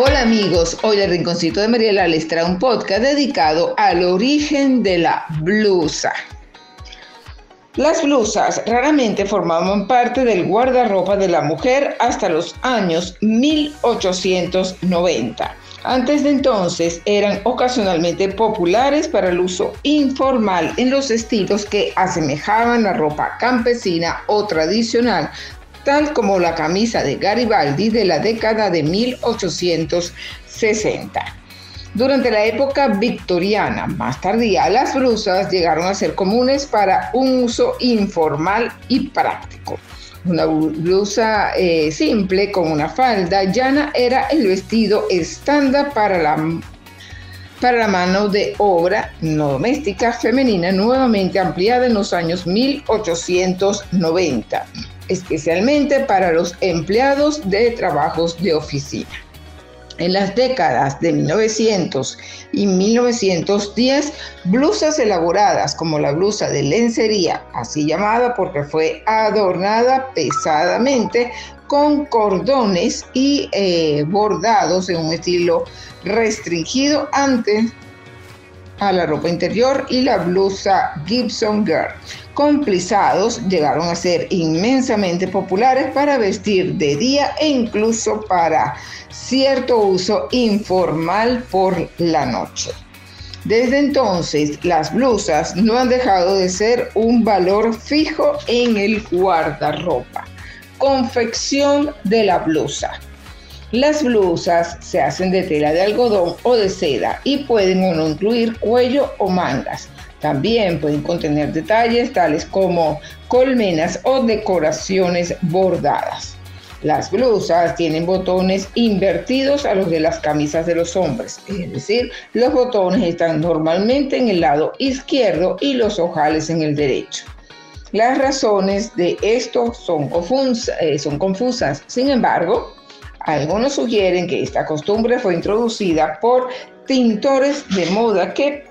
Hola amigos, hoy el Rinconcito de Mariela les trae un podcast dedicado al origen de la blusa. Las blusas raramente formaban parte del guardarropa de la mujer hasta los años 1890. Antes de entonces eran ocasionalmente populares para el uso informal en los estilos que asemejaban la ropa campesina o tradicional, tal como la camisa de Garibaldi de la década de 1860. Durante la época victoriana más tardía, las blusas llegaron a ser comunes para un uso informal y práctico. Una blusa eh, simple con una falda llana era el vestido estándar para la, para la mano de obra no doméstica femenina nuevamente ampliada en los años 1890, especialmente para los empleados de trabajos de oficina. En las décadas de 1900 y 1910, blusas elaboradas como la blusa de lencería, así llamada porque fue adornada pesadamente con cordones y eh, bordados en un estilo restringido antes a la ropa interior y la blusa Gibson Girl. Complizados llegaron a ser inmensamente populares para vestir de día e incluso para cierto uso informal por la noche. Desde entonces, las blusas no han dejado de ser un valor fijo en el guardarropa. Confección de la blusa. Las blusas se hacen de tela de algodón o de seda y pueden o no incluir cuello o mangas. También pueden contener detalles tales como colmenas o decoraciones bordadas. Las blusas tienen botones invertidos a los de las camisas de los hombres, es decir, los botones están normalmente en el lado izquierdo y los ojales en el derecho. Las razones de esto son, eh, confusas, sin embargo, algunos sugieren que esta costumbre fue introducida por tintores de moda que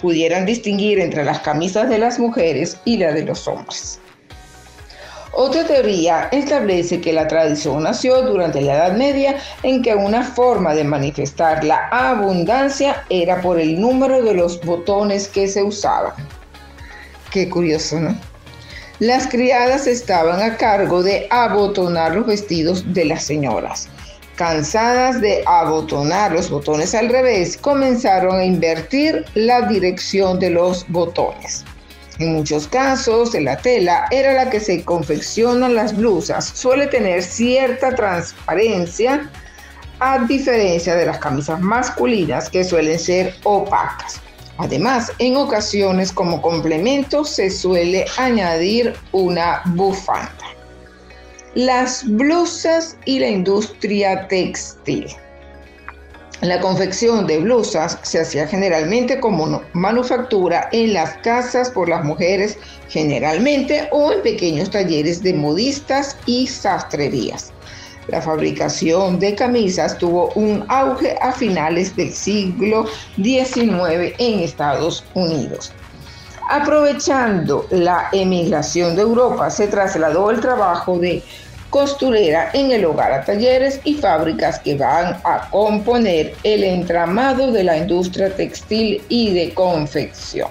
pudieran distinguir entre las camisas de las mujeres y la de los hombres. Otra teoría establece que la tradición nació durante la Edad Media en que una forma de manifestar la abundancia era por el número de los botones que se usaban. Qué curioso, ¿no? Las criadas estaban a cargo de abotonar los vestidos de las señoras. Cansadas de abotonar los botones al revés, comenzaron a invertir la dirección de los botones. En muchos casos, la tela era la que se confeccionan las blusas. Suele tener cierta transparencia a diferencia de las camisas masculinas que suelen ser opacas. Además, en ocasiones como complemento se suele añadir una bufanda. Las blusas y la industria textil. La confección de blusas se hacía generalmente como manufactura en las casas por las mujeres generalmente o en pequeños talleres de modistas y sastrerías. La fabricación de camisas tuvo un auge a finales del siglo XIX en Estados Unidos. Aprovechando la emigración de Europa, se trasladó el trabajo de costurera en el hogar a talleres y fábricas que van a componer el entramado de la industria textil y de confección.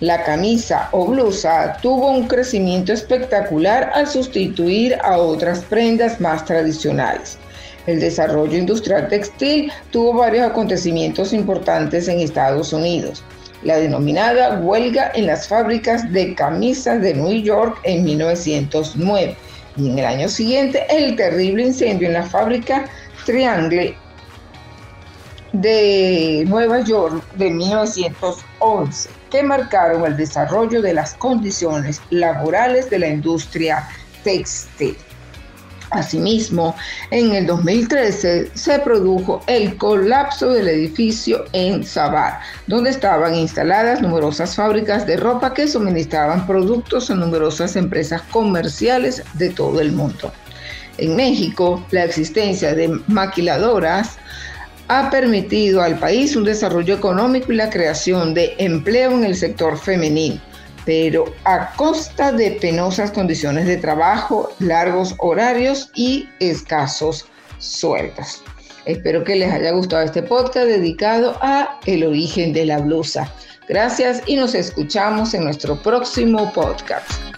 La camisa o blusa tuvo un crecimiento espectacular al sustituir a otras prendas más tradicionales. El desarrollo industrial textil tuvo varios acontecimientos importantes en Estados Unidos. La denominada huelga en las fábricas de camisas de New York en 1909 y en el año siguiente el terrible incendio en la fábrica Triangle de Nueva York de 1911 que marcaron el desarrollo de las condiciones laborales de la industria textil. Asimismo, en el 2013 se produjo el colapso del edificio en Sabar, donde estaban instaladas numerosas fábricas de ropa que suministraban productos a numerosas empresas comerciales de todo el mundo. En México, la existencia de maquiladoras ha permitido al país un desarrollo económico y la creación de empleo en el sector femenino pero a costa de penosas condiciones de trabajo, largos horarios y escasos sueldos. Espero que les haya gustado este podcast dedicado a el origen de la blusa. Gracias y nos escuchamos en nuestro próximo podcast.